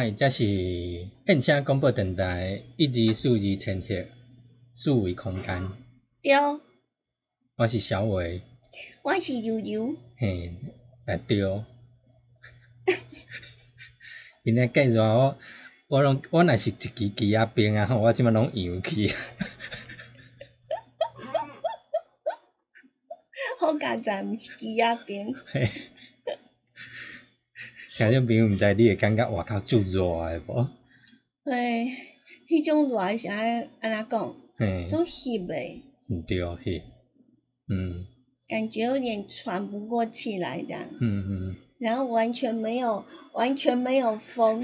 嗨，这是燕声广播电台一二四二千赫四维空间，对，我是小伟，我是悠悠，嘿，啊对，今仔介绍我，我拢我若是一支鸡仔兵啊吼，我即摆拢扬去，好佳哉，毋是鸡仔兵，嘿，听众朋友毋知你会感觉外口足热诶无？嘿，迄种热是安安怎讲，嘿，都翕诶，毋对嘿，嗯。感觉有点喘不过气来这样，嗯嗯，然后完全没有完全没有风，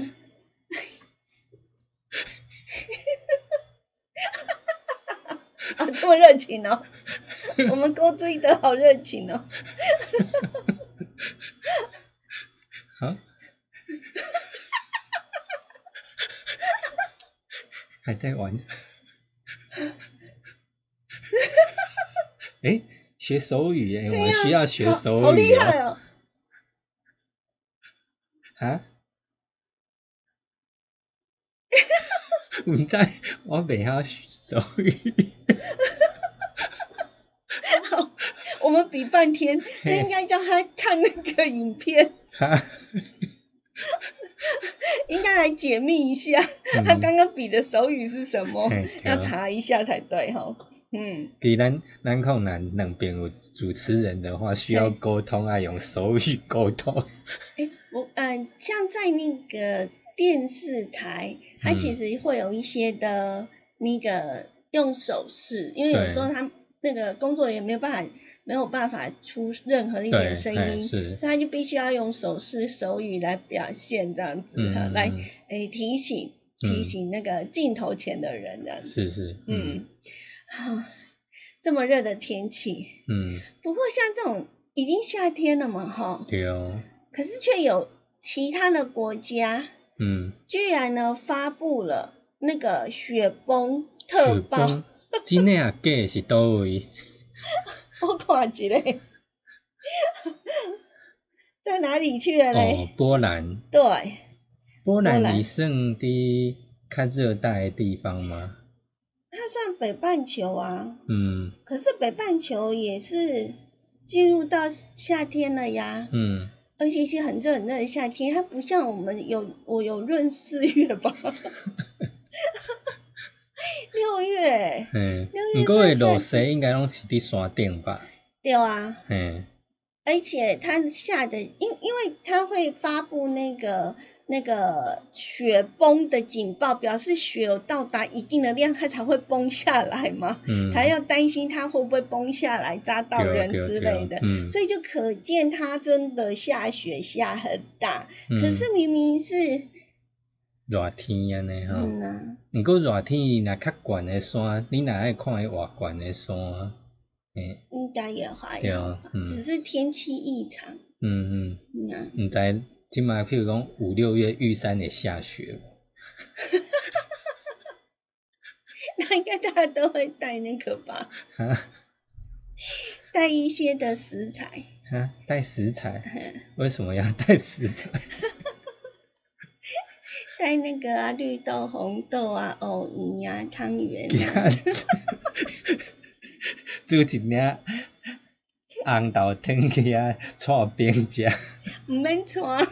啊，这么热情哦，我们勾追的好热情哦，还在玩，诶，学手语诶，我们需要学手语好厉害哦，哦，啊？毋知我袂晓手语，好，我们比半天，那应该叫他看那个影片。来解密一下，他刚刚比的手语是什么要查一下才对哈。嗯，伫咱咱困难两边有主持人的话，需要嘿沟通啊，用手语沟通。诶，我嗯、像在那个电视台，它嗯其实会有一些的那个用手势，因为有对时候他那个工作人员没有办法没有办法出任何一点对声音，所以他就必须要用手势手语来表现这样子嗯嗯诶提醒提醒那个镜头前的人这样子。是是，嗯。嗯，啊，这么热的天气，嗯，不过像这种已经夏天了嘛，哈，对哦，可是却有其他的国家嗯，居然呢发布了那个雪崩特雪报崩，真诶啊假的是多位？我看一下，在哪里去了哦嘞？，波兰，对，波波兰。兰伊算伫较热带的地方吗？它算北半球啊，嗯。可是北半球也是进入到夏天了呀。嗯，而且是很热很热的夏天，它不像我们有我有闰四月吧，六月嘿六，月毋过会落雪应该拢是伫山顶吧？对啊，嘿，而且它下的因因为它会发布那个那个雪崩的警报，表示雪有到达一定的量，它才会崩下来嘛，嗯，才要担心它会不会崩下来扎到人之类的。嗯，所以就可见它真的下雪下很大，嗯。可是明明是热天安尼吼。嗯啊，毋过热天若较悬诶山，你若爱看迄偌悬诶山，诶，应该也还对好只是天气异常。嗯嗯，嗯啊，毋知即马譬如讲五六月玉山会下雪无？那应该大家都会带那个吧，哈带一些的食材。哈，带食材？嗯为什么要带食材？带那个啊，绿豆、红豆啊，藕泥啊，汤圆惊啊，煮一领红豆汤去啊，炒饼食。唔免穿，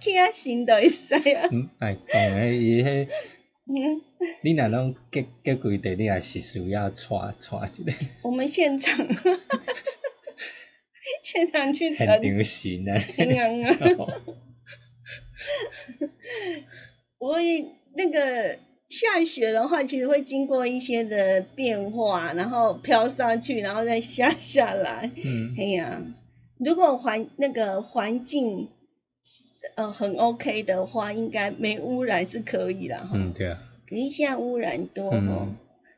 去啊新就会使啊。嗯，哎，讲诶，伊迄，嗯，你若拢结结几地，你也是需要搓搓一个。我们现场，现场去现盛，场型啊。嗯 啊，我也那个下雪的话，其实会经过一些的变化，然后飘上去，然后再下下来。嗯 哎呀，如果环那个环境呃很 OK 的话，应该没污染是可以的。哈。嗯，对啊。可是现在污染多嗯哦。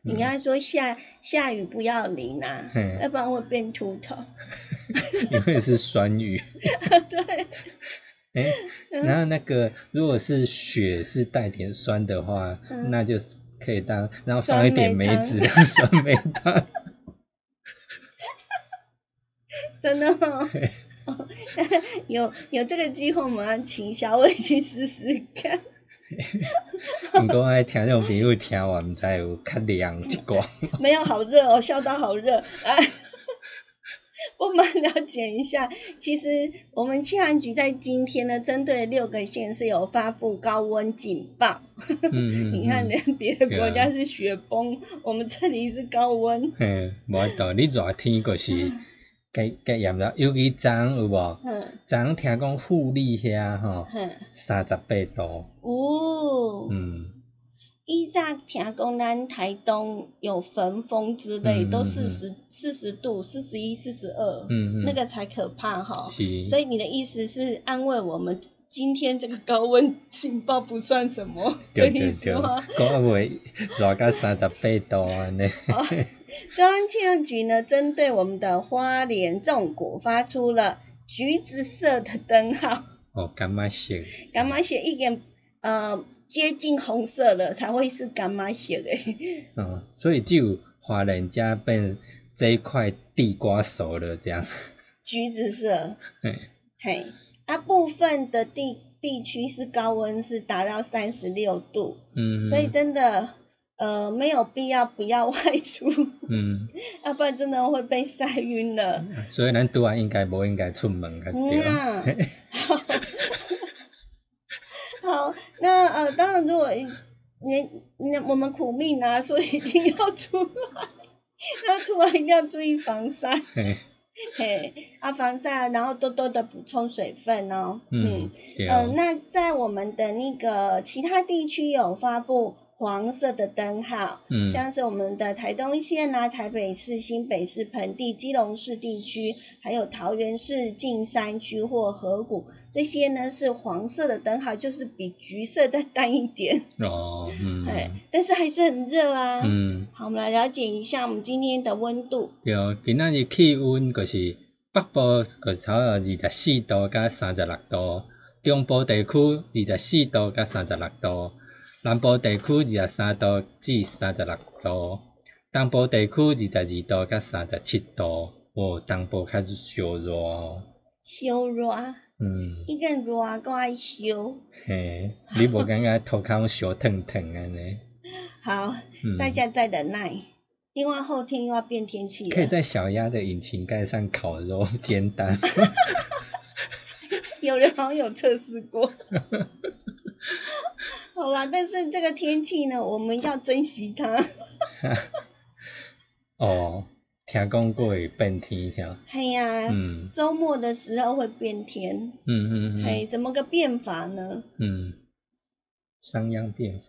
你刚才说下下雨不要淋啊嘿，要不然会变秃头。因为是酸雨。对，哎、然后那个如果是雪是带点酸的话，嗯那就是可以当，然后放一点梅子当 酸梅汤。真的哦。哦有有这个机会，我们要请小伟去试试看。你讲爱听这种朋友听完，毋知有较凉一寡。没有，好热哦，笑到好热。哎，我们了解一下，其实我们气象局在今天呢，针对六个县是有发布高温警报。嗯 嗯你看，人别的国家是雪崩，我们这里是高温。嗯，无法度，你热天就是加加炎热，尤其昨昏有无？嗯昨昏听讲富丽遐吼，哼，三十八度。哦，嗯，依早听讲咱台东有焚风之类，都四十四十度、四十一、四十二，那个才可怕哈。是。所以你的意思是安慰我们，今天这个高温警报不算什么，对意对对，思吗？讲袂热到三十八度安尼。中央气象局呢，针对我们的花莲纵谷发出了橘子色的灯号，哦，感觉色。干嘛写一点呃接近红色了才会是干妈写的？嗯，所以只有华人家被这一块地瓜熟了这样。橘子色，嘿，嘿，啊部分的地地区是高温是达到三十六度，嗯，所以真的呃没有必要不要外出，嗯，要 不然真的会被晒晕了。所以咱拄啊应该无应该出门对。啊，好，好，那呃，当然，如果你你我们苦命啊，所以一定要出来，要出来一定要注意防晒，嘿，啊，防晒，然后多多的补充水分哦，嗯，对。呃，那在我们的那个其他地区有发布黄色的灯号，嗯。像是我们的台东县啊、台北市、新北市盆地、基隆市地区，还有桃园市近山区或河谷，这些呢是黄色的灯号，就是比橘色再淡一点，哦，嗯，哎、但是还是很热啊。嗯，好，我们来了解一下我们今天的温度。对，今仔日气温就是北部个差不多二十四度甲三十六度，中部地区二十四度甲三十六度，南部地区二十三度至三十六度，东部地区二十二度甲三十七度，哦，东部较烧热哦，烧热，嗯，一个热个爱烧。嘿，你无感觉头壳烧烫烫安尼？好，嗯，大家再忍耐，因为后天又要变天气了。可以在小鸭的引擎盖上烤肉煎蛋。有人好像有测试过。好啦，但是这个天气呢，我们要珍惜它。哦，听讲过会变天条，嘿呀、嗯。周末的时候会变天，嗯嗯嗯。嘿，怎么个变法呢？嗯，商鞅变法，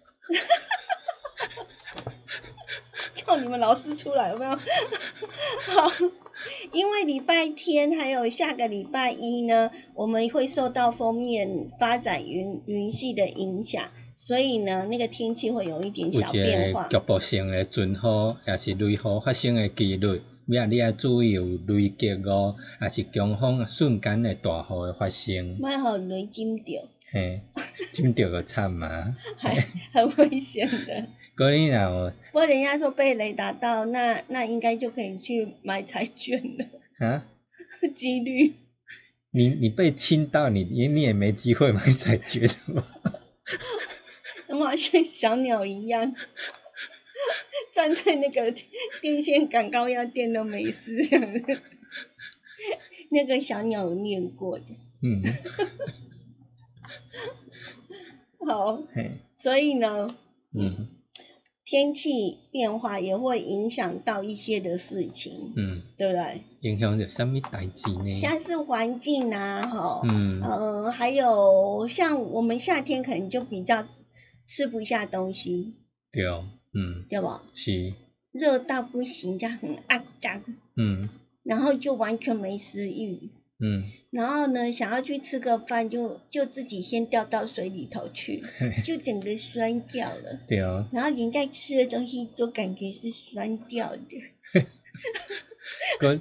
叫你们老师出来有没有？好，因为礼拜天还有下个礼拜一呢，我们会受到封面发展云云系的影响，所以呢，那个天气会有一点小变化。局部性的阵雨，也是雷雨发生的几率，你啊你要注意有雷击哦，也是强风瞬间的大雨的发生，莫好雷惊着，嘿，惊着个惨啊。还很危险的。过你若有不过人家说被雷打到，那那应该就可以去买彩券了，啊，几率。你你被亲到，你你你也没机会买彩券嘛。那么像小鸟一样，站在那个电线杆高压电都没事这样子。那个小鸟有念过的，嗯，好，嘿，所以呢，嗯天气变化也会影响到一些的事情，嗯，对不对？影响着什么代志呢？像是环境啊，哈，嗯呃，还有像我们夏天可能就比较吃不下东西，对，嗯，对吧？是，热到不行，这样很啊扎，嗯。然后就完全没食欲，嗯，然后呢，想要去吃个饭就就自己先掉到水里头去，就整个酸掉了。对，然后人家吃的东西都感觉是酸掉的，个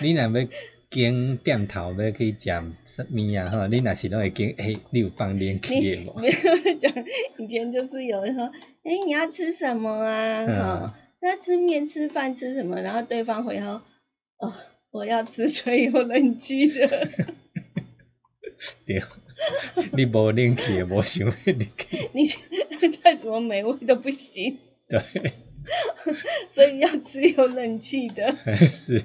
你若要经店头要去食什物啊吼，你若是拢会经，诶、你有放冷气的无？没有讲以前就是有人说，哎，你要吃什么啊？嗯哈、要吃面、吃饭、吃什么？然后对方回说，哦，我要吃吹有冷气的。对，你无冷气的，无想要入去，你再怎么美味都不行，对，所以要吃有冷气的。是，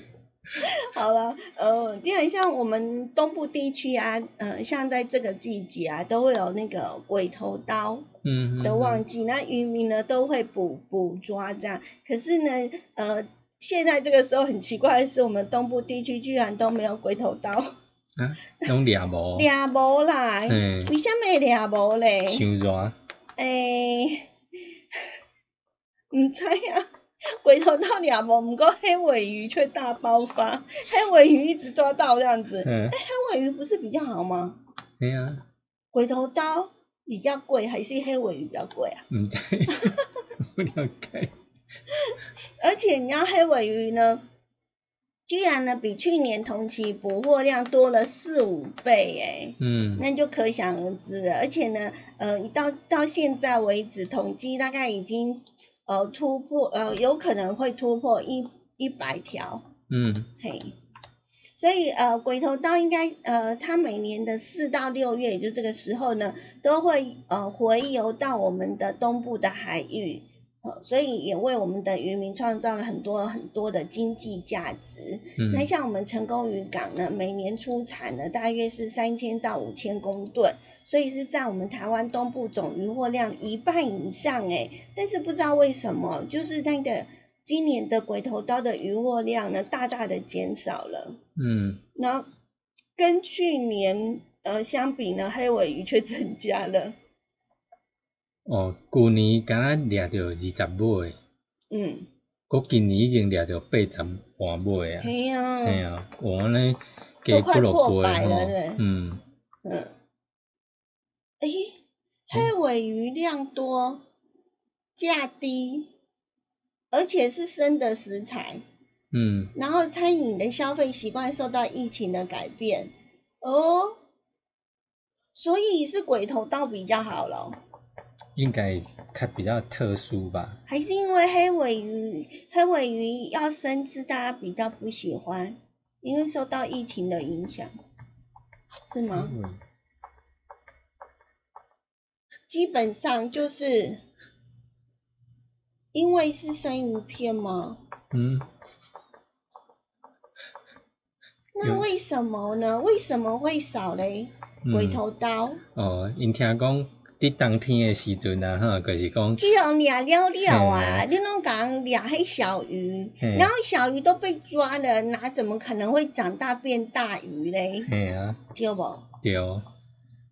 好了，呃，基本像我们东部地区啊，呃，像在这个季节啊，都会有那个鬼头刀嗯，的旺季，那渔民呢都会捕捕抓这样。可是呢，呃，现在这个时候很奇怪的是，我们东部地区居然都没有鬼头刀，啊，拢掠无，掠无啦，嗯为什么会掠无嘞？伤热，诶，唔知啊，鬼头刀掠无，不过黑尾鱼却大爆发，黑尾鱼一直抓到这样子。嗯，黑尾鱼不是比较好吗？对啊，鬼头刀比较贵，还是黑尾鱼比较贵啊？唔知，不了解，而且你要黑尾鱼呢，居然呢比去年同期捕获量多了四五倍诶，嗯那就可想而知了。而且呢，呃，到到现在为止，统计大概已经呃突破，呃，有可能会突破一一百条，嗯嘿。所以呃，鬼头刀应该呃，它每年的四到六月，也就这个时候呢，都会呃回游到我们的东部的海域，呃，所以也为我们的渔民创造了很多很多的经济价值。那嗯像我们成功渔港呢，每年出产呢大约是三千到五千公吨，所以是占我们台湾东部总渔获量一半以上诶。但是不知道为什么，就是那个今年的鬼头刀的渔获量呢，大大的减少了。嗯，然后跟去年呃相比呢，黑尾鱼却增加了。哦，旧年敢若掠着二十尾，嗯，国今年已经掠着八十半尾啊，嘿啊、嘿啊，我安尼加都快几落破倍吼百了，嗯。嗯，诶，黑尾鱼量多，价低，而且是生的食材，嗯，然后餐饮的消费习惯受到疫情的改变，哦，所以是鬼头刀比较好咯。应该它比较特殊吧，还是因为黑尾鱼，黑尾鱼要生吃，大家比较不喜欢，因为受到疫情的影响，是吗？嗯基本上就是因为是生鱼片吗？嗯，那为什么呢？为什么会少嘞？嗯鬼头刀，哦，因听讲伫冬天诶时阵啊，吼，就是讲，只要掠了了啊，嘿你拢讲掠迄小鱼，然后小鱼都被抓了，哪怎么可能会长大变大鱼嘞？嘿啊，对不？对，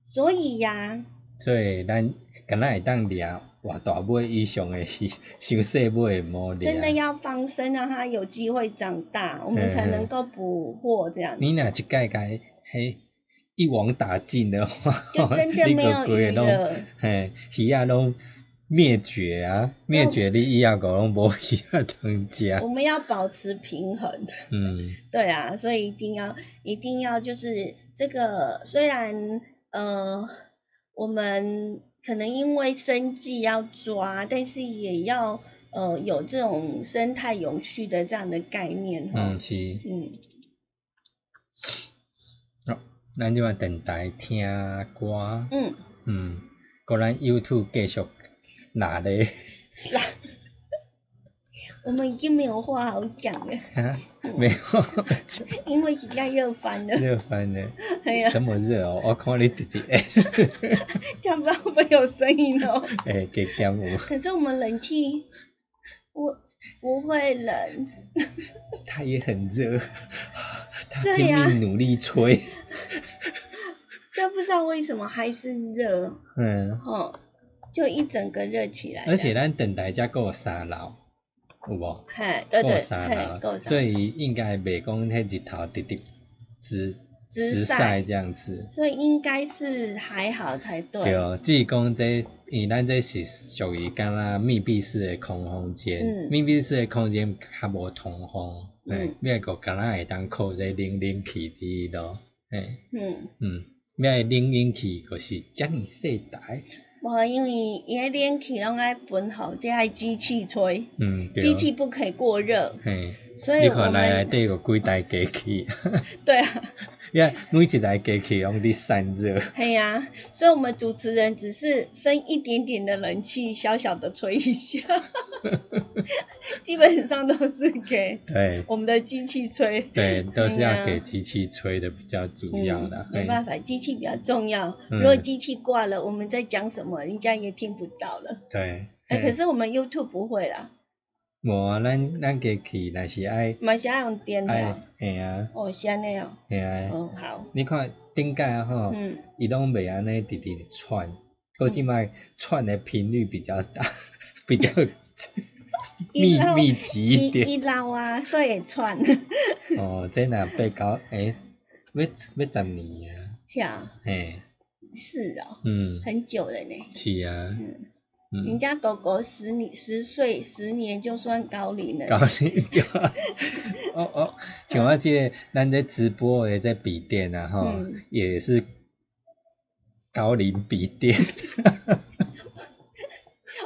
所以呀、所以咱敢若会当掠活大尾以上诶是小细尾诶毛掠。真的要放生，让它有机会长大，我们才能够捕获这样子。你若一届甲迄一网打尽的话，就真的 没有鱼了。嘿，鱼啊拢灭绝啊！灭绝你以后个拢无鱼啊通食。我们要保持平衡，嗯，对啊，所以一定要一定要就是这个，虽然呃我们可能因为生计要抓，但是也要呃有这种生态永续的这样的概念哈嗯。是。嗯，哦，咱即马电台听歌，嗯，嗯，果咱 YouTube 继续拿咧，来，我们已经没有话好讲了，哈，没有，因为已经热翻了。热翻了，哎呀，这么热哦，我看你直直诶，这样不知道会不有声音哦。诶，加减有，可是我们冷气，我不会冷，它也很热，它对呀拼命努力吹，但不知道为什么还是热，嗯，哦，就一整个热起来。而且咱电台遮够三楼，有无？嘿，对对，嘿，三楼，所以应该袂讲迄日头直直直直晒晒这样子。所以应该是还好才对。对，只是讲这，因为咱这是属于敢若密闭式的空空间，嗯密闭式的空间较无通风，嗯。嘿，你个敢若会当靠这冷冷气伫咯，嘿，嗯，嗯，咩个冷冷气就是遮尔细台，无因为伊个冷气拢爱分好，即爱机器吹，嗯，机器不可以过热，嘿，所以我们底有几台机器，对啊，你看每一台机器拢伫散热，嘿呀、所以我们主持人只是分一点点的冷气，小小的吹一下，基本上都是给对。我们的机器吹。对，都是要给机器吹的比较主要的嗯，，没办法，机器比较重要。嗯如果机器挂了，我们在讲什么，人家也听不到了。对。哎、嘿可是我们 YouTube 不会啦，无啊，咱咱机器若是爱嘛是爱用电爱脑。，嘿啊，哦，是安尼哦。嘿啊，哦，好。你看顶届吼，嗯，伊拢袂安尼直直窜，过即摆窜的频率比较大，比较 密密集一点。伊伊老啊，所以会喘。哦，这若八九诶，要要十年啊，是啊，嘿，是哦，嗯，很久了呢。是啊，嗯，人嗯，家狗狗十年十岁十年就算高龄了。高龄对啊，哦哦，像我这个咱在直播的在笔电啊，吼，嗯也是高龄笔电。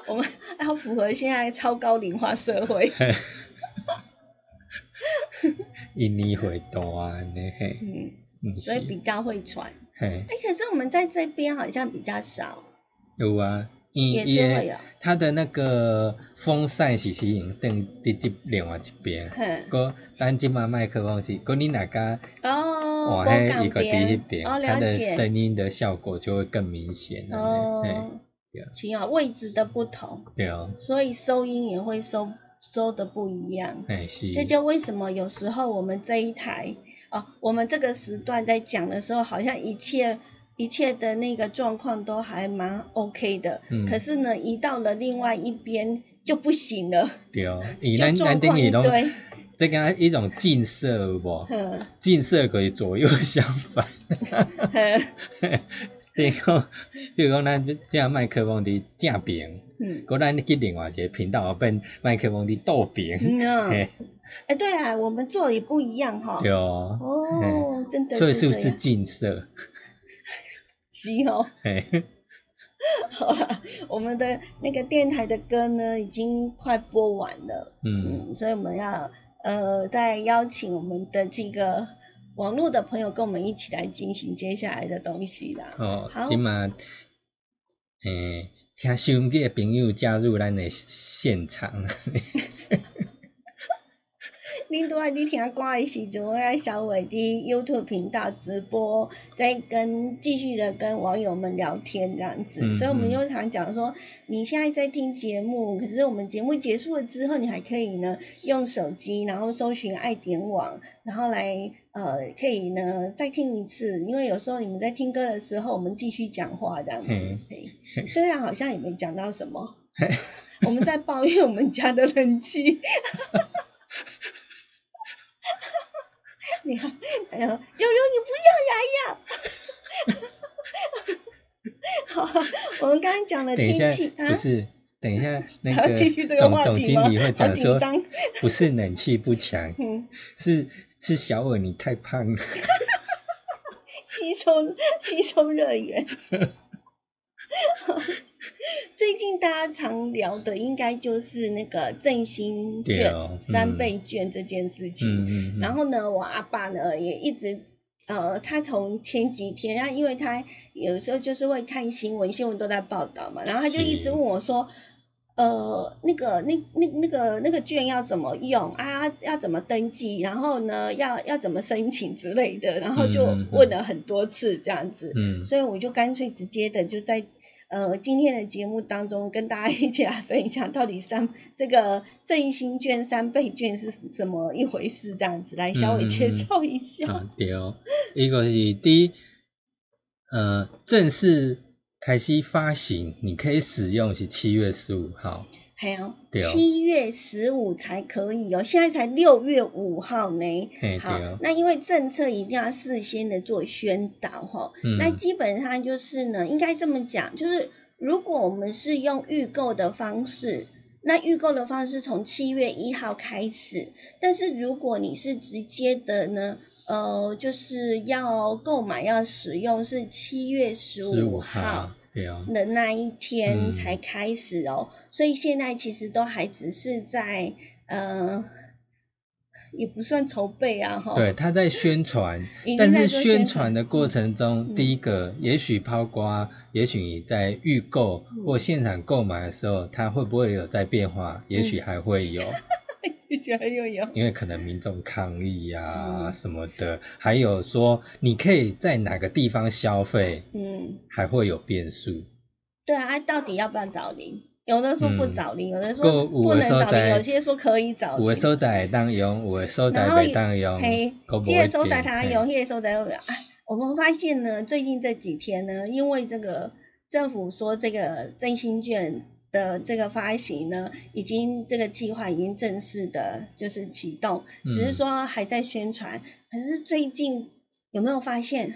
我们要符合现在超高龄化社会。因年岁大安尼嘿，嗯，所以比较会喘。嘿哎、可是我们在这边好像比较少。有啊，因也是会有它的那个风扇是是用等伫即另外一边，哼。个咱即马麦克风是，个你若甲哦，换波港迄一个伫迄边。它的。声音的效果就会更明显了。嘿，哦对啊，位置的不同，对啊，所以收音也会收收的不一样。哎是，这就为什么有时候我们这一台哦，我们这个时段在讲的时候，好像一切一切的那个状况都还蛮 OK 的，嗯可是呢，一到了另外一边就不行了，对哦，伊就咱咱状况等于拢一堆。这个一种近色有无？哼 近色可以左右相反。哼比如讲，比如讲，咱即个麦克风伫正边，嗯个咱去另外一个频道变麦克风伫倒边，嗯哎，对啊，我们做的也不一样哈。对哦，哦，真的所以是不是近色？是哦。嘿，好了，我们的那个电台的歌呢，已经快播完了。嗯，嗯，所以我们要呃再邀请我们的这个网络的朋友跟我们一起来进行接下来的东西啦。哦好，今嘛，诶，听收音机的朋友加入咱的现场，恁拄仔伫听歌的时阵，我在小伟的 YouTube 频道直播，在跟继续的跟网友们聊天这样子，嗯所以我们嗯就常讲说，你现在在听节目，可是我们节目结束了之后，你还可以呢用手机，然后搜寻爱点网，然后来呃可以呢再听一次，因为有时候你们在听歌的时候，我们继续讲话这样子嘿，虽然好像也没讲到什么。我们在抱怨我们家的冷气。你看，哎呦，悠悠你不要呀呀！好，我们刚刚讲了等一下天气，啊不，是，等一下 那个总总经理会好讲说不是冷气不强，嗯，是是小伟你太胖了。吸收吸收热源。最近大家常聊的应该就是那个振兴券、三嗯倍券这件事情。嗯嗯嗯。然后呢，我阿爸呢也一直，呃，他从前几天，他因为他有时候就是会看新闻，新闻都在报道嘛，然后他就一直是问我说，呃，那个那那那个那个券要怎么用啊？要怎么登记？然后呢，要要怎么申请之类的，然后就问了很多次这样子，嗯所以我就干脆直接的就在。呃，今天的节目当中，跟大家一起来分享到底三这个振兴券、三倍券是怎么一回事，这样子来稍微介绍一下。啊对哦，一个是第一，呃，正式开始发行，你可以使用是七月十五号。还有七月十五才可以哦，现在才六月五号呢。好那因为政策一定要事先的做宣导哈、嗯那基本上就是呢，应该这么讲，就是如果我们是用预购的方式。那预购的方式从七月一号开始，但是如果你是直接的呢，呃，就是要购买要使用是七月十十五五号的那一天嗯才开始哦，所以现在其实都还只是在呃，也不算筹备啊哈。对，他在宣传，但是宣宣传传的过程中，嗯第一个，也许抛瓜，也许你在预购嗯或现场购买的时候，它会不会有在变化？也嗯 许还会有，觉得又有因为可能民众抗议啊嗯什么的，还有说你可以在哪个地方消费，嗯，还会有变数。对啊，到底要不要找零？有的说不嗯找零，有的说不能找零，有些说可以找零。有的所在会当用，有的所在然后袂当用，嘿都，这个收在他用用，那个收在用。哎，我们发现呢，最近这几天呢，因为这个政府说这个振兴券的这个发行呢，已经这个计划已经正式的就是启动，只是嗯说还在宣传。可是最近有没有发现，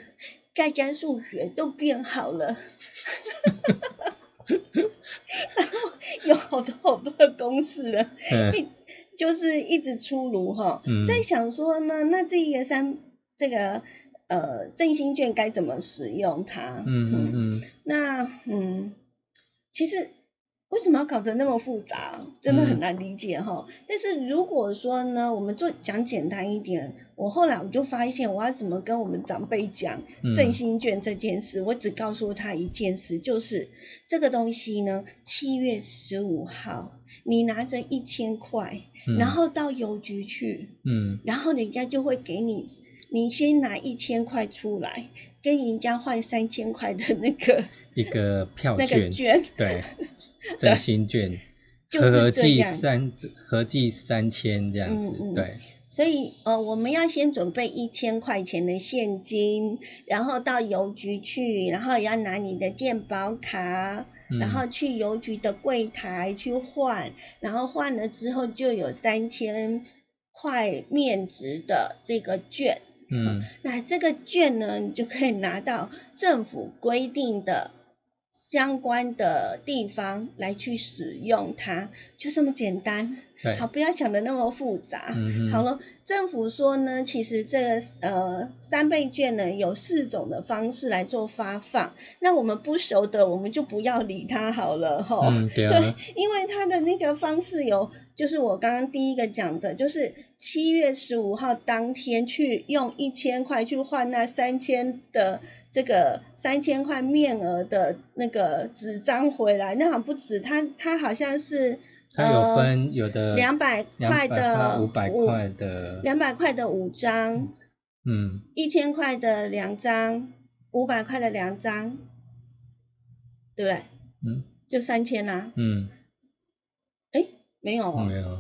大家数学都变好了？然后有好多好多的公式了。嗯就是一直出炉哈，嗯在想说呢，那这一个三这个呃振兴券该怎么使用它？嗯嗯嗯，那嗯，其实为什么要搞得那么复杂，真的很嗯难理解哈。但是如果说呢，我们做讲简单一点，我后来我就发现，我要怎么跟我们长辈讲嗯振兴券这件事，我只告诉他一件事，就是这个东西呢，七月十五号你拿着一千块，嗯。然后到邮局去，嗯。然后人家就会给你，你先拿一千块出来，跟人家换三千块的那个一个票那个券，券，对，真心券，就是合计这样三合计三千这样子，嗯嗯对，所以呃，我们要先准备一千块钱的现金，然后到邮局去，然后也要拿你的健保卡，嗯然后去邮局的柜台去换，然后换了之后就有三千块面值的这个券。嗯那这个券呢，你就可以拿到政府规定的相关的地方来去使用它，就这么简单。对，好，不要想的那么复杂。嗯哼好了，政府说呢，其实这个呃三倍券呢有四种的方式来做发放，那我们不熟的我们就不要理它好了吼。嗯对对啊，，因为它的那个方式有，就是我刚刚第一个讲的，就是七月十五号当天去用一千块去换那三千的这个三千块面额的那个纸张回来，那好像不止，它它好像是它有分有的两百块的五百块的，两百块的五张，嗯，一千块的两张，五百块的两张，对不对？嗯，就三千啦。嗯，哎，没有哦，没有，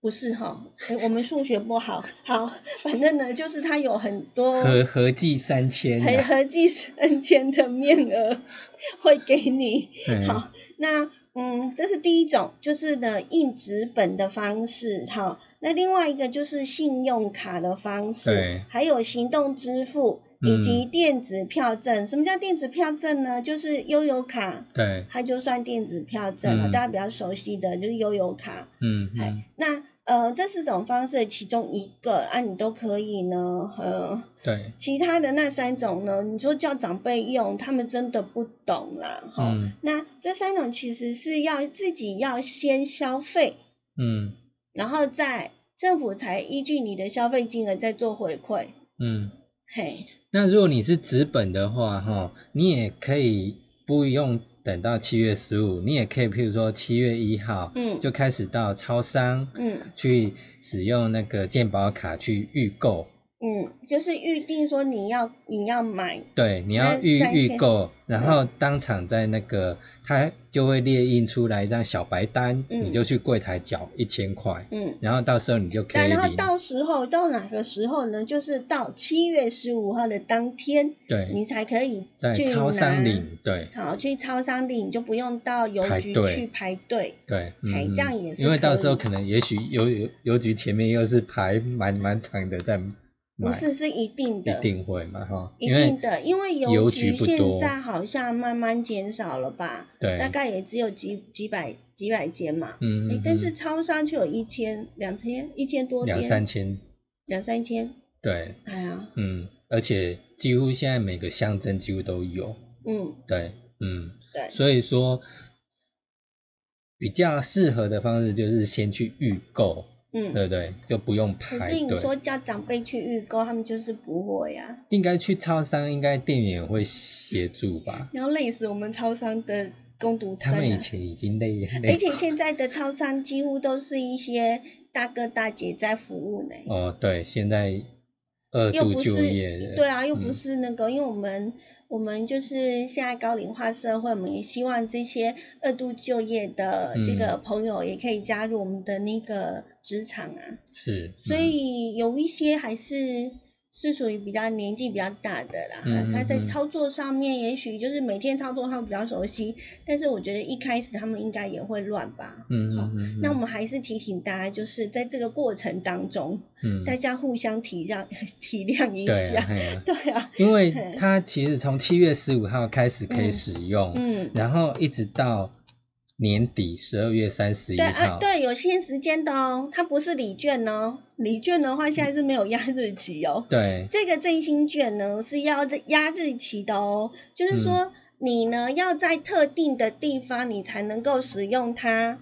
不是哈，哎，我们数学不好，好，反正呢，就是它有很多合合计三千，合合计三千的面额 会给你，好，那嗯，这是第一种，就是呢印纸本的方式，哈，那另外一个就是信用卡的方式对，还有行动支付以及电子票证。什么叫电子票证呢？就是悠游卡，对，它就算电子票证了，嗯。大家比较熟悉的就是悠游卡。嗯哎嗯，那呃，这四种方式的其中一个啊，你都可以呢，呃。对，其他的那三种呢，你说叫长辈用，他们真的不懂啦，哈、嗯那这三种其实是要自己要先消费，嗯然后再政府才依据你的消费金额再做回馈。嗯。嘿，那如果你是纸本的话，哈，你也可以不用等到七月十五，你也可以譬如说七月一号，嗯。就开始到超商，嗯。去使用那个健保卡去预购，嗯，就是预定说你要你要买，对，你要预预购，然后当场在那个他就会列印出来一张小白单，嗯你就去柜台缴一千块，嗯。然后到时候你就可以然后到时候到哪个时候呢？就是到七月十五号的当天，对，你才可以在去超商领，对好，去超商领，你就不用到邮局去排队。对，嗯哎嗯这样也是因为到时候可能也许邮邮邮局前面又是排蛮蛮长的在买，不是，是一定的，一定会嘛哈，一定的，因为邮邮局现在好像慢慢减少了吧？对。大概也只有几几百几百间嘛。嗯嗯嗯，但是嗯。超商却有一千、两千、一千多间，两三千，两三千。对，哎呀，嗯，而且几乎现在每个乡镇几乎都有，嗯，对，嗯，对，所以说比较适合的方式就是先去预购，嗯。对不对？就不用可排队。是你说叫长辈去预购，他们就是不会呀、应该去超商，应该店员会协助吧？你要累死我们超商的工读生、啊。他们以前已经累而累且现在的超商几乎都是一些大哥大姐在服务呢。哦，对，现在二度就是业，对啊，又不嗯是那个，因为我们我们就是现在高龄化社会，我们也希望这些二度就业的这个嗯朋友也可以加入我们的那个职场啊。是，所嗯以有一些还是是属于比较年纪比较大的啦，嗯他在操作上面也许就是每天操作他们比较熟悉，但是我觉得一开始他们应该也会乱吧。嗯嗯嗯，那我们还是提醒大家，就是在这个过程当中，嗯。大家互相体谅 体谅一下。对啊对啊，因为嘿。它其实从七月十五号开始可以嗯使用，嗯，然后一直到年底十二月三十一对啊，号，对，有限时间的哦，它不是礼券哦，礼券的话现在是没有压日期哦。对。这个振兴券呢是要压日期的哦，就是说嗯。你呢要在特定的地方你才能够使用它。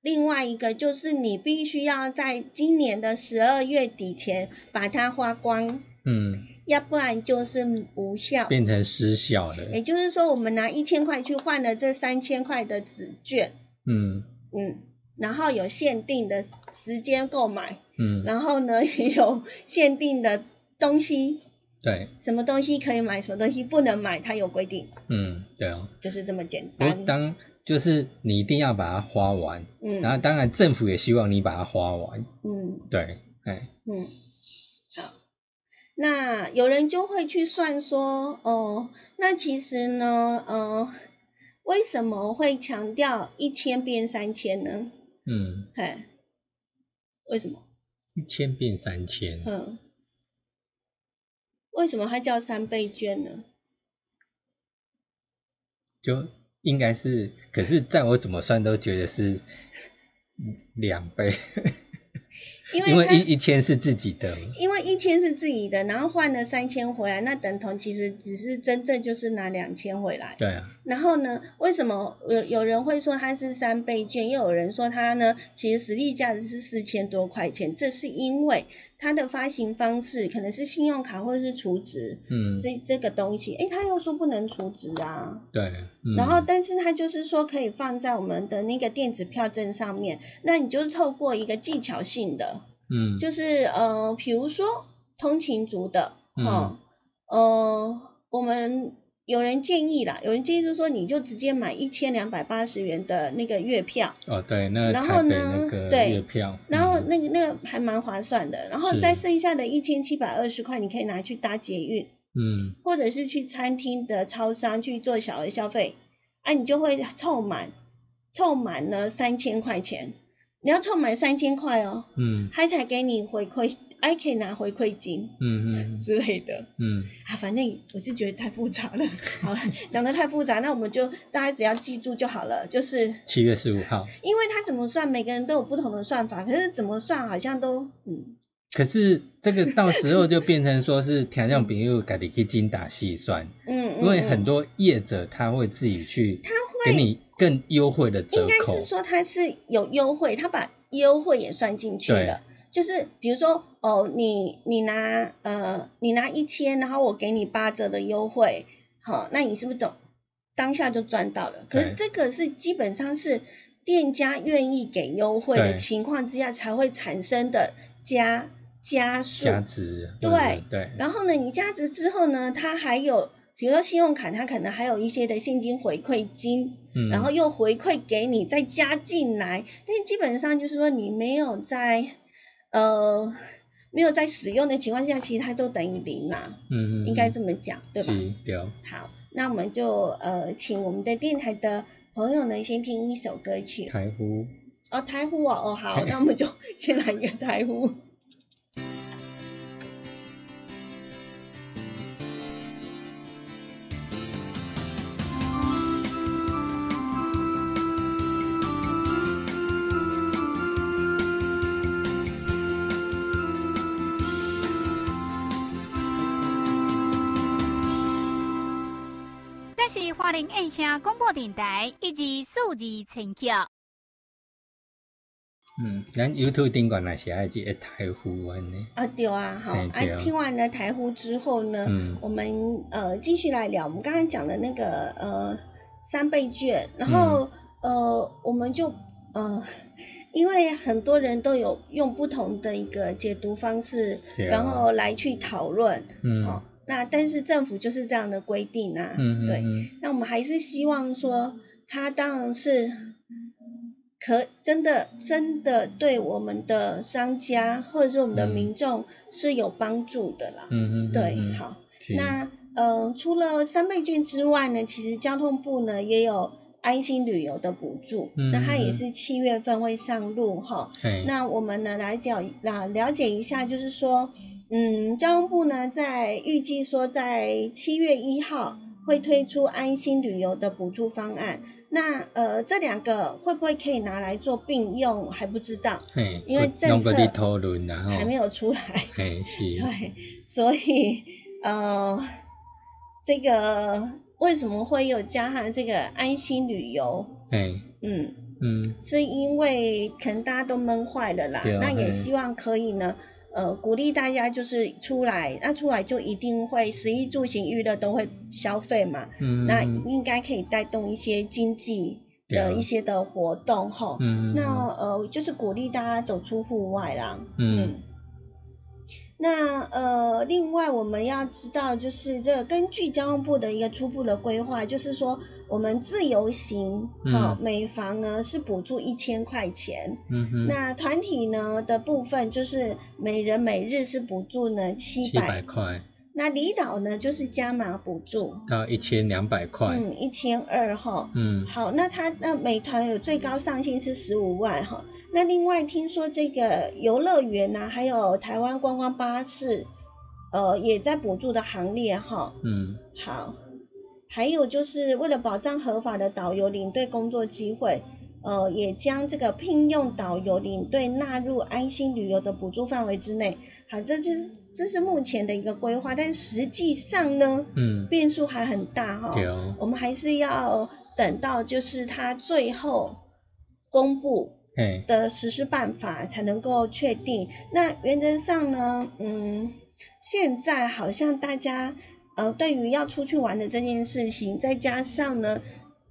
另外一个就是你必须要在今年的十二月底前把它花光，嗯，要不然就是无效。变成失效了，也就是说，我们拿一千块去换了这三千块的纸券，嗯。嗯，然后有限定的时间购买，嗯，然后呢也有限定的东西，对，什么东西可以买，什么东西不能买，它有规定，嗯对哦，就是这么简单。当就是你一定要把它花完，嗯。然嗯后当然政府也希望你把它花完，嗯。对，哎，嗯，好。那有人就会去算说，哦，那其实呢，呃，为什么会强调一千变三千呢？嗯，嘿，为什么？一千变三千，嗯，为什么它叫三倍券呢？就应该是，可是在我怎么算都觉得是两倍，因为它因为一一千是自己的，因为一千是自己的，然后换了三千回来，那等同其实只是真正就是拿两千回来。对啊，然后呢，为什么有有人会说它是三倍券，又有人说它呢其实实际价值是四千多块钱？这是因为它的发行方式可能是信用卡或者是储值，嗯，这这个东西，诶，他又说不能储值啊。对，嗯然后，但是它就是说可以放在我们的那个电子票证上面，那你就是透过一个技巧性的，嗯，就是呃，比如说通勤族的，嗯。哈、呃，我们有人建议啦，有人建议就是说你就直接买一千两百八十元的那个月票，哦，对，那然后呢那个对月票，然后嗯。那个那个还蛮划算的，然后是。再剩下的一千七百二十块，你可以拿去搭捷运，嗯。或者是去餐厅的超商去做小额消费，啊，你就会凑满，凑满了三千块钱，你要凑满三千块哦，嗯他才给你回馈，还可以拿回馈金嗯嗯之类的。嗯啊，反正我就觉得太复杂了。好了，讲的太复杂，那我们就大家只要记住就好了。就是七月十五号。因为他怎么算，每个人都有不同的算法，可是怎么算好像都嗯，可是这个到时候就变成说是听众朋友自己去精打细算，嗯，因为嗯很多业者他会自己去他会给你更优惠的折应该是，说它是有优惠，它把优惠也算进去了。就是比如说哦，你你拿呃你拿一千，然后我给你八折的优惠，好，那你是不是懂？当下就赚到了。可是这个是基本上是店家愿意给优惠的情况之下才会产生的加加速。价值，对对对，然后呢，你加值之后呢，它还有，比如说信用卡，它可能还有一些的现金回馈金，嗯，然后又回馈给你，再加进来。但是基本上就是说，你没有在呃没有在使用的情况下，其实它都等于零嘛，嗯嗯，应该这么讲，对吧？好，那我们就呃请我们的电台的朋友呢，先听一首歌曲。台呼，哦，台呼哦，哦好，那我们就先来一个台呼。花莲印象广播电台以及数字陈桥。嗯，咱 YouTube 顶管那是爱一个台呼安尼，啊，对啊，好，啊啊，听完了台呼之后呢，嗯。我们呃继续来聊，我们刚刚讲的那个呃三倍券，然后、呃我们就呃，因为很多人都有用不同的一个解读方式，啊。然后来去讨论，嗯。哦，那但是政府就是这样的规定啊，对，那我们还是希望说，它当然是可真的真的对我们的商家或者是我们的嗯。民众是有帮助的啦。嗯嗯，对，嗯，好，那呃除了三倍券之外呢，其实交通部呢也有安心旅游的补助，嗯那它也嗯是七月份会上路哈。嘿，那我们呢来讲啦了解一下，就是说，嗯，交通部呢在预计说在七月一号会推出安心旅游的补助方案。那呃这两个会不会可以拿来做并用还不知道，因为政策还没有出来。对，所以呃这个为什么会有加上这个安心旅游？哎，嗯，嗯。是因为可能大家都闷坏了啦，那也希望可以呢，呃，鼓励大家就是出来，那出来就一定会食衣住行娱乐都会消费嘛，嗯，那嗯应该可以带动一些经济的一些的活动吼，嗯，那呃就是鼓励大家走出户外啦，嗯那呃，另外我们要知道，就是这个根据交通部的一个初步的规划，就是说我们自由行，哈、嗯每房呢是补助一千块钱，嗯哼，那团体呢的部分就是每人每日是补助呢七七百百，块那离岛呢就是加码补助，到一千两百块，嗯，一千二哈。嗯好，那它那美团有最高上限是十五万哈。那另外听说这个游乐园呐、还有台湾观光巴士，呃，也在补助的行列哈。嗯好，还有就是为了保障合法的导游领队工作机会，呃，也将这个聘用导游领队纳入安心旅游的补助范围之内。好，这就是这是目前的一个规划，但实际上呢，嗯，变数还很大哈。对哦，我们还是要等到就是他最后公布嘿，的实施办法才能够确定。那原则上呢，嗯，现在好像大家呃对于要出去玩的这件事情，再加上呢。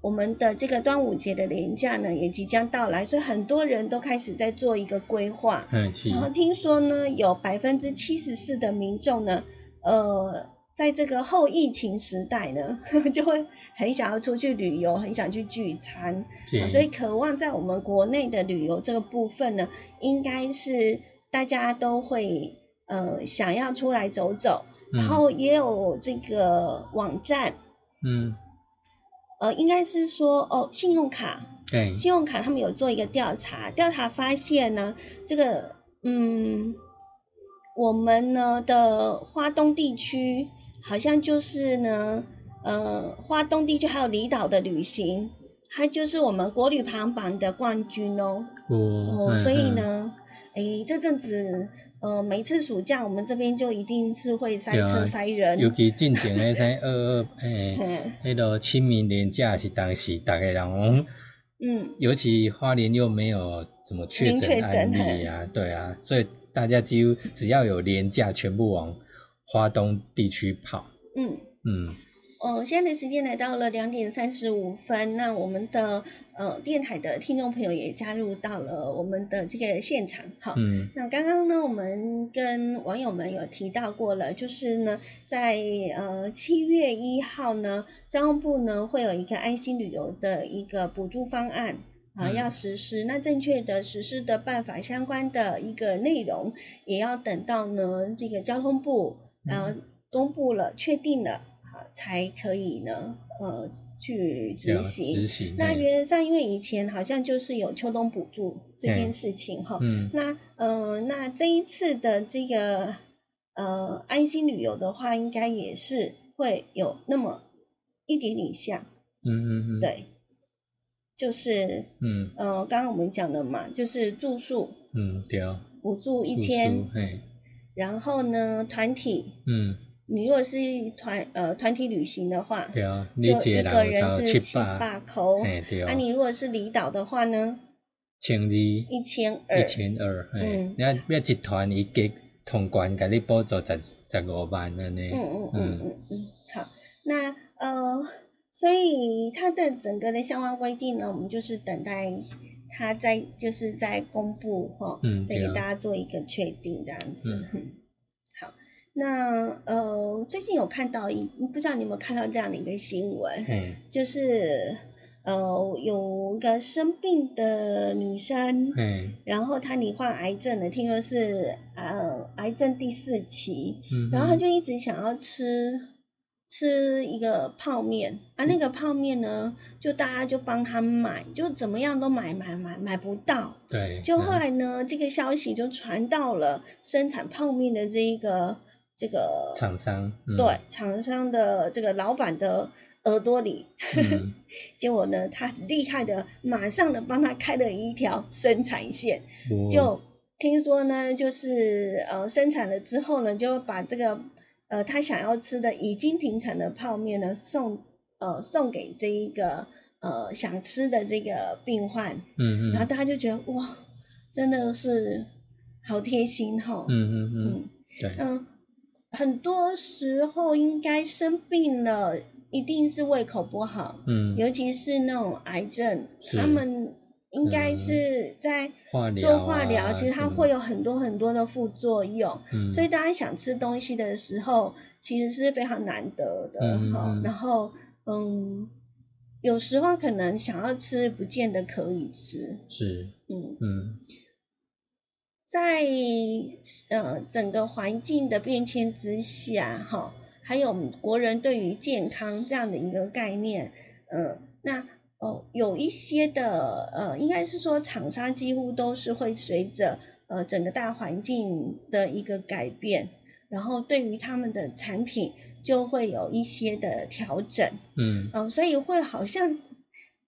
我们的这个端午节的连假呢，也即将到来，所以很多人都开始在做一个规划。嗯，是然后听说呢，有百分之七十四的民众呢，呃，在这个后疫情时代呢，就会很想要出去旅游，很想去聚餐，啊所以渴望在我们国内的旅游这个部分呢，应该是大家都会呃想要出来走走，然嗯后也有这个网站，嗯，呃，应该是说哦，信用卡，对，信用卡他们有做一个调查，调查发现呢，这个嗯，我们呢的花东地区好像就是呢，呃，花东地区还有离岛的旅行，它就是我们国旅排行榜的冠军哦。有，哦，嗯所以，嗯呢，诶，这阵子呃，每次暑假我们这边就一定是会塞车塞人。尤其进前诶，啥二二诶，嗯迄个清明年假是当时大概人讲，嗯，尤其花莲又没有怎么确诊案例啊，对啊，所以大家几乎只要有年假，全部往花东地区跑。嗯。嗯，哦，现在的时间来到了两点三十五分，那我们的呃电台的听众朋友也加入到了我们的这个现场，好。嗯，那刚刚呢，我们跟网友们有提到过了，就是呢，在呃七月一号呢，交通部呢会有一个安心旅游的一个补助方案啊、嗯要实施。那正确的实施的办法相关的一个内容，也要等到呢这个交通部然后公布了、确定了好，才可以呢呃去执行。执行，那原则上，因为以前好像就是有秋冬补助这件事情哈，嗯。那呃，那这一次的这个呃安心旅游的话，应该也是会有那么一点点像，嗯嗯嗯，，对，就是嗯。呃刚刚我们讲的嘛，就是住宿嗯对，补助一住千然后呢团体，嗯。你如果是团呃团体旅行的话，对啊，你就一一个人到是七百，百扣，嘿对啊你如果是离岛的话呢，千二。一千二。一，千二，嗯，你看要集团伊加通关，给你补助十十五万安尼，嗯嗯。嗯嗯嗯，好，那呃，所以它的整个的相关规定呢，我们就是等待它在就是在公布哈，嗯再给大家做一个确定这样子。嗯。那呃，最近有看到一，不知道你有没有看到这样的一个新闻，嘿，就是呃有个生病的女生，嘿，然后她罹患癌症的，听说是呃癌症第四期，嗯，然后她就一直想要吃吃一个泡面啊，那个泡面呢，就大家就帮他买，就怎么样都买买买买不到。对，就后嗯来呢，这个消息就传到了生产泡面的这一个这个厂商，嗯。对，厂商的这个老板的耳朵里，嗯。结果呢，他很厉害的，马上的帮他开了一条生产线，我就听说呢，就是呃生产了之后呢，就把这个呃他想要吃的已经停产的泡面呢送呃送给这一个呃想吃的这个病患，嗯嗯。然后大家就觉得哇，真的是好贴心哈、嗯嗯嗯，嗯对，嗯，很多时候应该生病了，一定是胃口不好，嗯，尤其是那种癌症，他们应该嗯。是在做化疗，啊其实它会有很多很多的副作用，嗯，所以大家想吃东西的时候，其实是非常难得的哈、然后，嗯，有时候可能想要吃，不见得可以吃，是，嗯，嗯。在呃整个环境的变迁之下，哈，还有我们国人对于健康这样的一个概念，嗯，那哦有一些的呃，应该是说厂商几乎都是会随着呃整个大环境的一个改变，然后对于他们的产品就会有一些的调整，嗯。嗯、所以会好像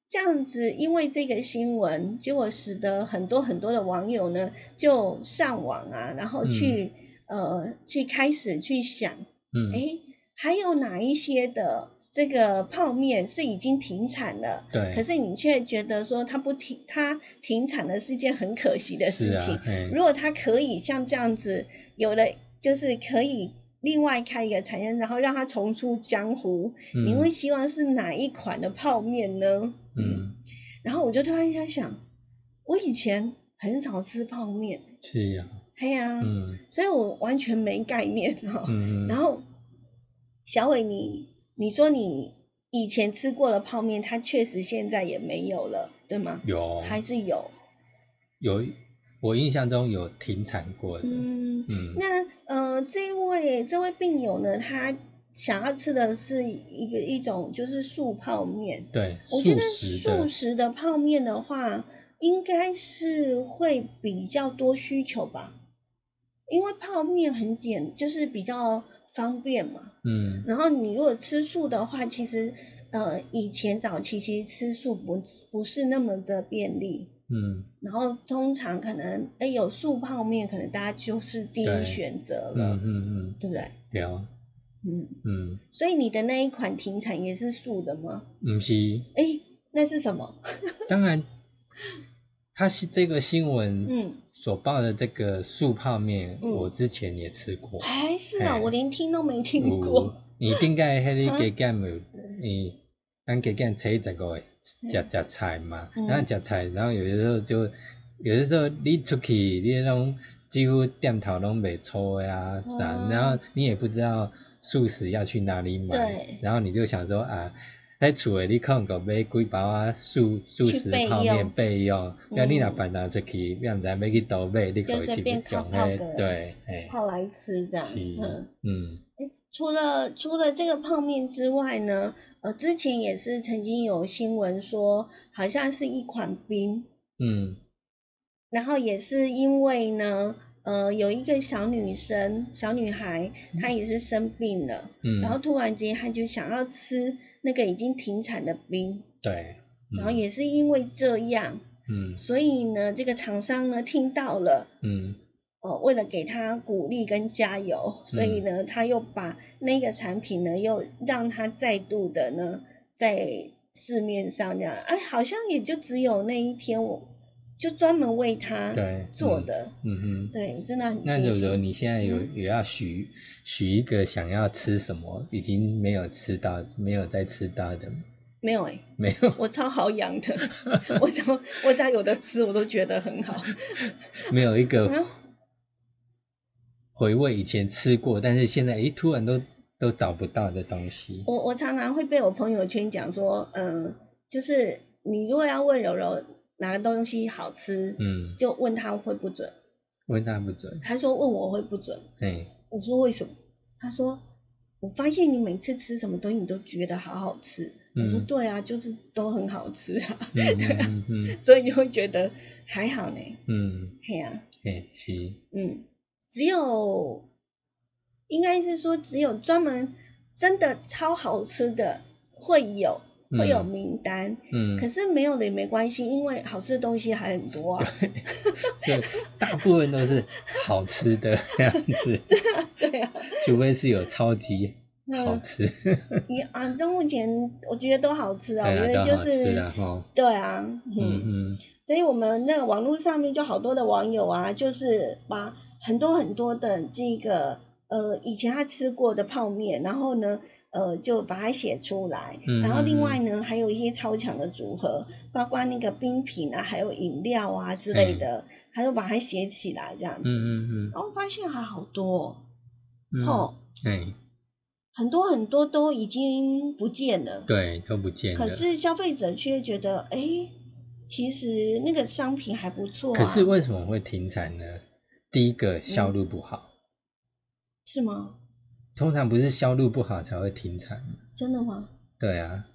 这样子，因为这个新闻，结果使得很多很多的网友呢就上网啊，然后去、呃去开始去想，嗯，诶，还有哪一些的这个泡面是已经停产了，对，可是你却觉得说它不停，它停产了是一件很可惜的事情。是啊，如果它可以像这样子，有了就是可以另外开一个产业，然后让它重出江湖，嗯你会希望是哪一款的泡面呢？嗯，然后我就突然在想，我以前很少吃泡面，是呀，嘿呀、嗯所以我完全没概念哦。嗯嗯，然后小伟你，你说你以前吃过的泡面，它确实现在也没有了，对吗？有还是有，有，我印象中有停产过的，嗯。嗯那呃，这位这位病友呢，他想要吃的是一个一种就是素泡面。对，我觉得素食素的，食的泡面的话，应该是会比较多需求吧，因为泡面很简，就是比较方便嘛。嗯然后你如果吃素的话，其实呃以前早期其实吃素不不是那么的便利。嗯然后通常可能哎有素泡面，可能大家就是第一选择嗯了，嗯对不对？对啊，嗯，嗯，所以你的那一款停产也是素的吗？不是，哎，那是什么？当然，它是这个新闻嗯，所报的这个素泡面，嗯。我之前也吃过。哎是啊，嘿。我连听都没听有。过。你顶个迄啊个加减有，你咱加减初一十五会食食菜嘛，嗯。然后食菜，然后有的时候就，有的时候你出去，你那种几乎店头拢袂错的啊啥，哦然后你也不知道素食要去哪里买。对，然后你就想说啊。在厝诶，你可能个买几包啊素素食泡面备用，嗯要你若办人出去，要毋知要去倒买，你可以去对，诶，泡来吃这样。是，嗯，嗯。除了除了这个泡面之外呢，呃，之前也是曾经有新闻说，好像是一款冰，嗯。然后也是因为呢，呃，有一个小女生、小女孩，她也是生病了，嗯，然后突然间她就想要吃那个已经停产的冰，对，然后也是因为这样，嗯。所以呢，这个厂商呢听到了。嗯。呃，为了给她鼓励跟加油，所以呢，他又把那个产品呢，又让她再度的呢，在市面上这样，哎，好像也就只有那一天，我就专门为他对做的，嗯哼。对，真的很那。柔柔，你现在有嗯也要许许一个想要吃什么，已经没有吃到，没有再吃到的，没有哎、没有我超好养的，我只要我只要有的吃，我都觉得很好。没有一个啊回味以前吃过，但是现在诶突然都都找不到的东西。我我常常会被我朋友圈讲说，嗯、就是你如果要问柔柔哪个东西好吃，嗯，就问他会不准。问他不准，他说问我会不准，哎，我说为什么？他说我发现你每次吃什么东西你都觉得好好吃。我说嗯对啊，就是都很好吃啊，嗯嗯嗯嗯。所以你会觉得还好呢。嗯，嘿呀、嘿是，嗯，只有应该是说只有专门真的超好吃的会有会有嗯名单，嗯可，是没有的也没关系，因为好吃的东西还很多啊。所以大部分都是好吃的样子，对啊，除非是有超级好嗯吃，你啊，到目前我觉得都好吃啊，我觉得就是对啊，嗯嗯，嗯所以我们那个网络上面就好多的网友啊，就是把很多很多的这个呃以前他吃过的泡面，然后呢呃就把它写出来，嗯然后另嗯外呢还有一些超强的组合，包括那个冰品啊，还有饮料啊之类的，还有把它写起来这样子，嗯嗯嗯然后发现还好多嗯，哦，哎，很多很多都已经不见了。对，都不见了。可是消费者却觉得，哎，其实那个商品还不错、啊。可是为什么会停产呢？第一个销路不好，是吗？通常不是销路不好才会停产吗。真的吗？对啊，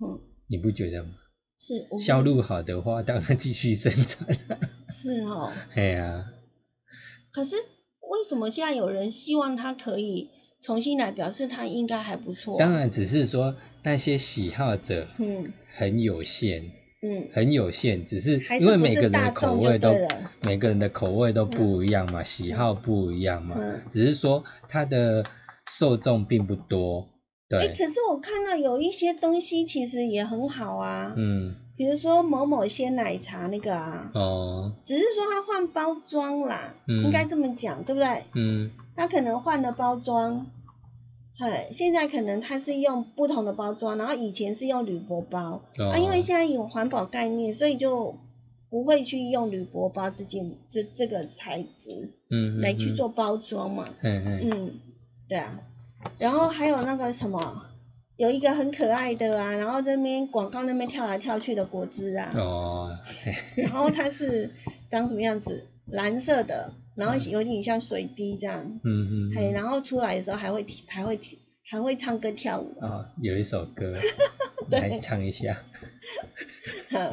嗯，你不觉得吗？是。销路好的话，当然继续生产。是哦。哎呀，可是为什么现在有人希望它可以重新来，表示它应该还不错、当。然只是说那些喜好者嗯很有限，嗯，很有限，只是因为每个人的口味都对了每个人的口味都不一样嘛，喜好不一样嘛，嗯只是说它的受众并不多，哎，对，可是我看到有一些东西其实也很好啊，嗯，比如说某某鲜奶茶那个啊，哦，只是说它换包装啦，嗯。应该这么讲，对不对？嗯，它可能换了包装，嘿，现在可能它是用不同的包装，然后以前是用铝箔包，哦。啊，因为现在有环保概念，所以就不会去用铝箔包这件这这个材质嗯，来去，做包装嘛，嗯嗯，嗯，对啊，然后还有那个什么，有一个很可爱的啊，然后这边广告那边跳来跳去的果汁啊，哦，然后它是长什么样子？蓝色的，然后有点像水滴这样，嗯嗯，嘿，然后出来的时候还会提还会提还会唱歌跳舞，啊，有一首歌，对。来唱一下，呵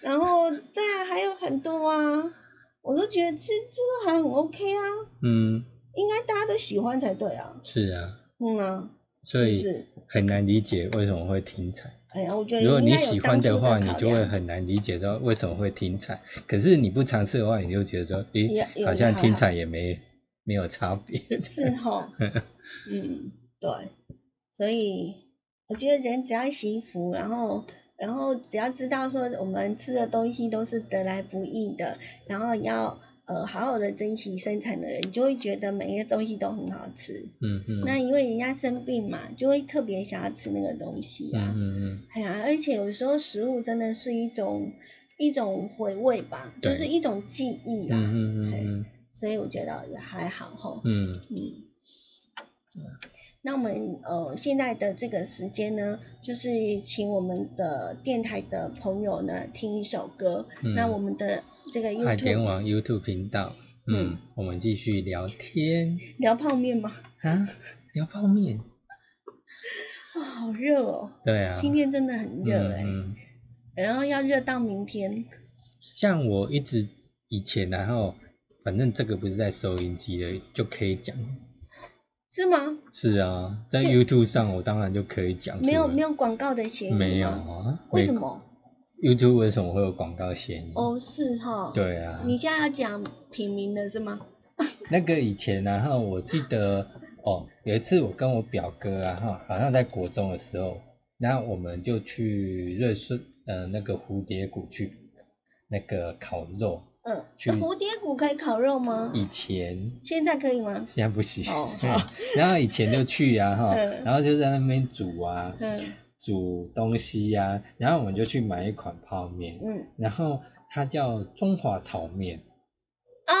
然后对啊，还有很多啊，我都觉得这这个还很 OK 啊，嗯，应该大家都喜欢才对啊，是啊，嗯啊，所以是？很难理解为什么会停产。哎呀，我觉得如果你喜欢当初话，你就会很难理解说为什么会停产。可是你不尝试的话，你就觉得说，也诶，好像停产也没没有差别。是哈，嗯，对，所以我觉得人只要惜福，然后然后只要知道说我们吃的东西都是得来不易的，然后要呃好好的珍惜生产的人，你就会觉得每一个东西都很好吃。嗯嗯，那因为人家生病嘛，就会特别想要吃那个东西啊。嗯嗯哎呀，而且有时候食物真的是一种一种回味吧，就是一种记忆啦。嗯嗯嗯所以我觉得也还好吼。嗯嗯，那我们呃现在的这个时间呢，就是请我们的电台的朋友呢听一首歌。嗯那我们的这个嗯，海点 YouTube 网 YouTube 频道，嗯嗯，我们继续聊天聊泡面吗？啊，聊泡面，哇、好热哦！对啊，今天真的很热哎、然后要热到明天。像我一直以前，然后反正这个不是在收音机的，就可以讲。是吗？是啊，在这 YouTube 上我当然就可以讲。没有没有有广告的嫌疑吗没有啊？为什么？YouTube 为什么会有广告嫌疑？哦，是哈。。对啊，你现在要讲品名的是吗？那个以前然后我记得哦，有一次我跟我表哥啊哈，好像在国中的时候，然后我们就去瑞士呃那个蝴蝶谷去那个烤肉，嗯。去蝴蝶谷可以烤肉吗？以前。现在可以吗？现在不行。然后以前就去啊哈，嗯。然后就在那边煮啊，嗯。煮东西呀、然后我们就去买一款泡面，嗯。然后它叫中华炒面，啊。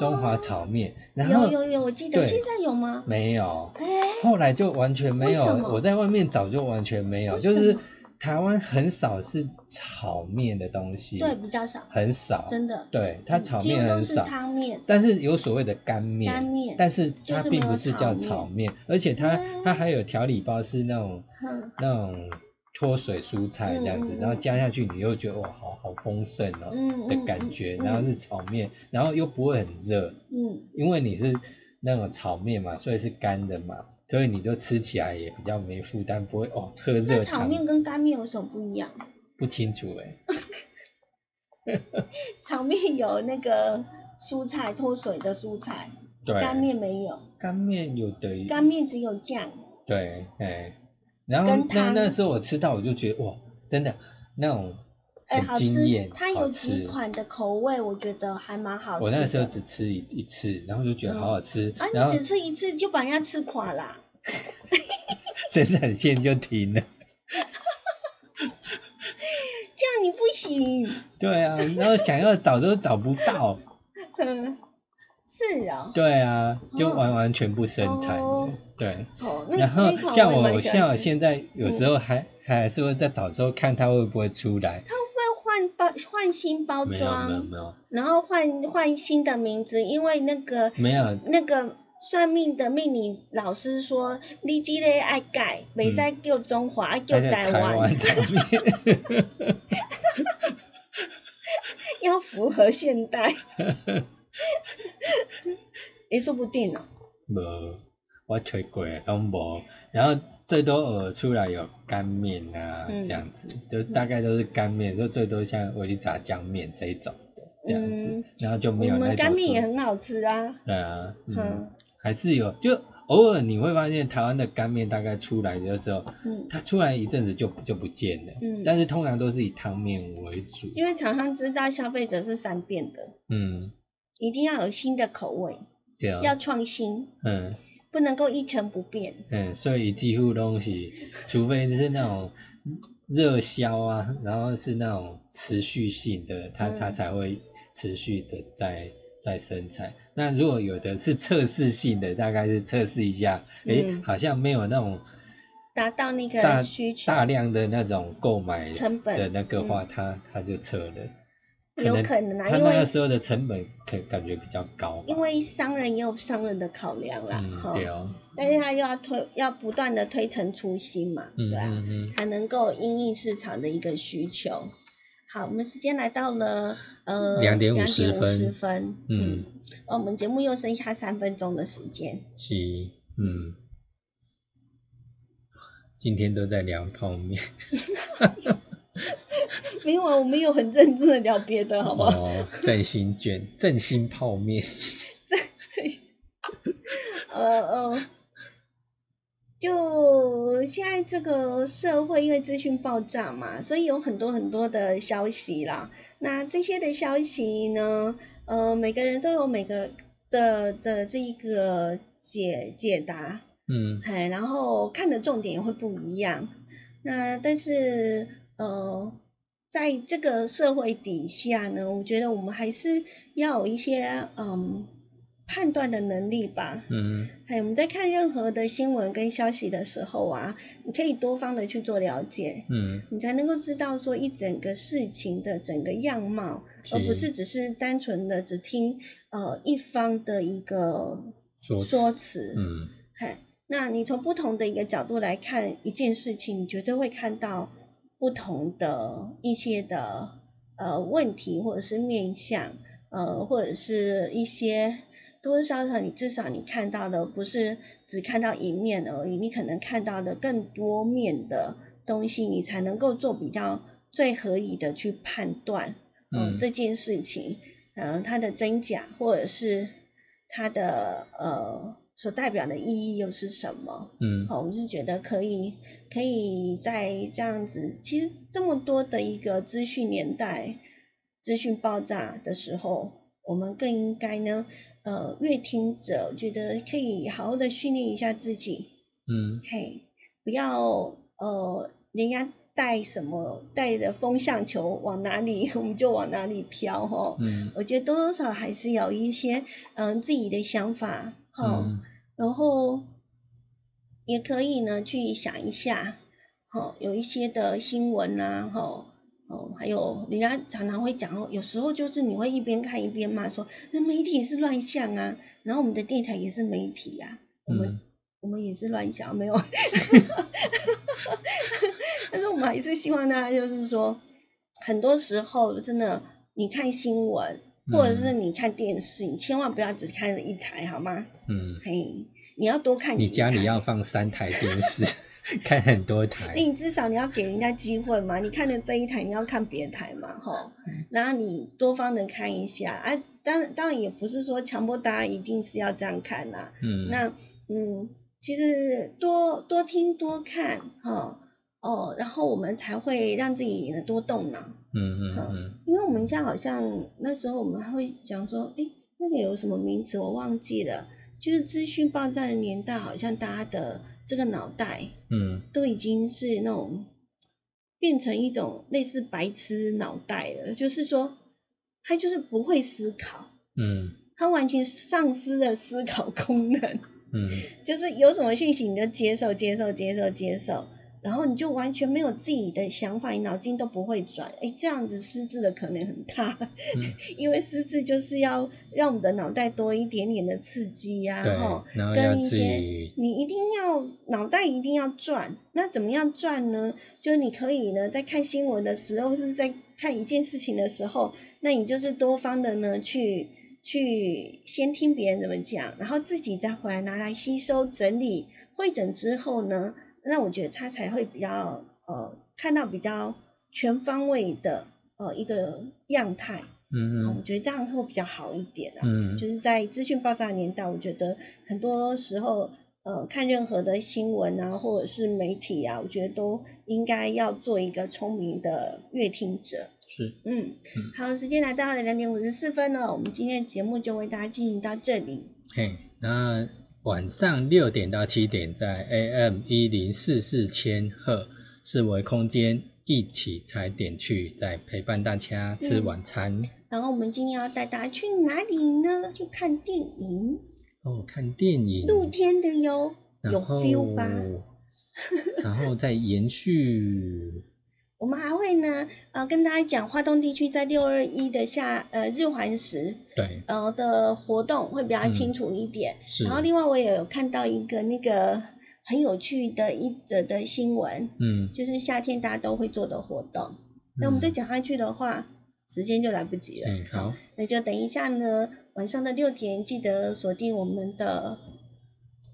中华炒面，然后有有有，我记得。现在有吗？没有，哎，后来就完全没有。我在外面找就完全没有，就是么台湾很少是炒面的东西，对，比较少，很少，真的。对，它炒面很少，汤面。但是有所谓的干面，干面。但是它并不是叫炒面，而且它嗯。它还有调理包是那种嗯那种脱水蔬菜这样子，然后加下去，你又觉得哇，好好丰盛哦、的感觉，嗯。然后是炒面，然后又不会很热，嗯，因为你是那种炒面嘛，所以是干的嘛，所以你就吃起来也比较没负担，不会哦喝那热汤炒面跟干面有什么不一样？不清楚哎、炒面有那个蔬菜脱水的蔬菜，对，干面没有，干面有的干面只有酱。对，哎，然后跟汤那那时候我吃到我就觉得哇，真的那种哎，很好吃艳，，它有。几款的口味，我觉得还蛮好吃的。我那时候只吃一一次，然后就觉得好好吃，啊，然后你只吃一次就把人家吃垮啦。生产线就停了。这样你不行。对啊，然后想要找都找不到。嗯，是啊、对啊，就哦完完全不生产对，哦，然后像我，像我吃。现在有时候还、还是会在找时候看它会不会出来。它会不会换包换新包没有没有装，没有。然后换换新的名字，因为那个没有，那个算命的命理老师说，你这个爱改，袂使叫中华，爱叫台湾。要符合现代。也说不定哦。无，我吹过拢无，然后最多偶尔出来有干面啊、嗯。这样子，就大概都是干面，就最多像维力炸酱面这一种的这样子，嗯。然后就我没有那种们干面也说很好吃啊。对啊，嗯，嗯还是有，就偶尔你会发现台湾的干面大概出来的时候，嗯，它出来一阵子就就不见了，嗯。但是通常都是以汤面为主，因为厂商知道消费者是善变的，嗯，一定要有新的口味，对啊，要创新，嗯。不能够一成不变。嗯，所以几乎东西，除非是那种热销啊，然后是那种持续性的，它嗯。它才会持续的在在生产。那如果有的是测试性的，大概是测试一下，诶，嗯好像没有那种达到那大个需求，大量的那种购买成本的那个话，它它就撤了。有可能啊，因为那时候的成本可感觉比较高。因为商人也有商人的考量啦，对哦，但是他又要推，要不断的推陈出新嘛，嗯对啊，才能够因应市场的一个需求。好，我们时间来到了呃两点50 50分。分，嗯，哦，我们节目又剩下三分钟的时间，是，嗯，今天都在聊泡面，没有啊，我们有很认真的聊别的，好不好？哦，振兴卷，振兴泡面，呃 呃，就现在这个社会，因为资讯爆炸嘛，所以有很多很多的消息啦。那这些的消息呢，呃，每个人都有每个的的这一个解解答，嗯哎，然后看的重点也会不一样。那但是呃，在这个社会底下呢，我觉得我们还是要有一些嗯判断的能力吧。嗯。还有我们在看任何的新闻跟消息的时候啊，你可以多方的去做了解，嗯。你才能够知道说一整个事情的整个样貌，而不是只是单纯的只听呃一方的一个说辞。说辞。嗯。嘿，那你从不同的一个角度来看一件事情，你绝对会看到不同的一些的呃问题，或者是面向，呃，或者是一些多多少少你至少你看到的不是只看到一面而已，你可能看到的更多面的东西，你才能够做比较最合理的去判断，嗯这件事情，嗯，它的真假，或者是它的呃所代表的意义又是什么？嗯好，我是觉得可以，可以在这样子，其实这么多的一个资讯年代，资讯爆炸的时候，我们更应该呢，呃，阅听者觉得可以好好的训练一下自己，嗯嘿，不要呃，人家带什么带的风向球往哪里，我们就往哪里飘哈。嗯我觉得多多少少还是有一些嗯、自己的想法哈。嗯然后也可以呢去想一下，哦，有一些的新闻啊，哈，哦，还有人家常常会讲哦，有时候就是你会一边看一边骂说，那媒体是乱象啊，然后我们的电台也是媒体啊，我们、嗯我们也是乱象，没有，但是我们还是希望大家就是说，很多时候真的你看新闻。或者是你看电视，你千万不要只看一台，好吗？嗯，嘿，你要多看你家里要放三台电视，看很多台，你至少你要给人家机会嘛，你看的这一台，你要看别台嘛，吼，嗯。然后你多方的看一下，啊，当然当然也不是说强迫大家一定是要这样看呐、嗯。那嗯，其实多多听多看，哈，哦，然后我们才会让自己呢多动脑，嗯嗯嗯。因为我们现在好像那时候我们还会讲说，诶，那个有什么名词我忘记了，就是资讯爆炸的年代，好像大家的这个脑袋。嗯都已经是那种变成一种类似白痴脑袋了，就是说他就是不会思考，嗯他完全丧失了思考功能，嗯 就是有什么讯息你就接受接受接受接受，然后你就完全没有自己的想法，你脑筋都不会转，哎，这样子失智的可能很大，嗯，因为失智就是要让我们的脑袋多一点点的刺激呀、然后跟一些你一定要脑袋一定要转，那怎么样转呢？就是你可以呢，在看新闻的时候，或是在看一件事情的时候，那你就是多方的呢去去先听别人怎么讲，然后自己再回来拿来吸收整理会诊之后呢，那我觉得他才会比较呃看到比较全方位的呃一个样态，嗯嗯我觉得这样会比较好一点啊。嗯就是在资讯爆炸的年代，我觉得很多时候呃看任何的新闻啊，或者是媒体啊，我觉得都应该要做一个聪明的阅听者。是，嗯嗯，好，时间来到了两点五十四分了，我们今天的节目就为大家进行到这里。嘿，那晚上六点到七点在 AM 一零四四千赫四维空间一起踩点去，再陪伴大家吃嗯晚餐。然后我们今天要带大家去哪里呢？去看电影，哦，看电影，露天的哟，有 feel 吧？然后再延续，我们还会呢，呃，跟大家讲华东地区在六二一的下呃日环食对，呃的活动会比较嗯清楚一点。是，然后另外我也有看到一个那个很有趣的一则的新闻，嗯，就是夏天大家都会做的活动。那我们再讲下去的话，时间就来不及了。嗯，好，那就等一下呢，晚上的六点记得锁定我们的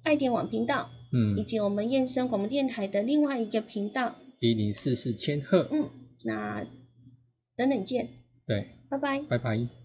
爱点网频道，嗯以嗯，及我们燕声广播电台的另外一个频道。一零四四千赫，嗯，那等等见，对，拜拜。拜拜。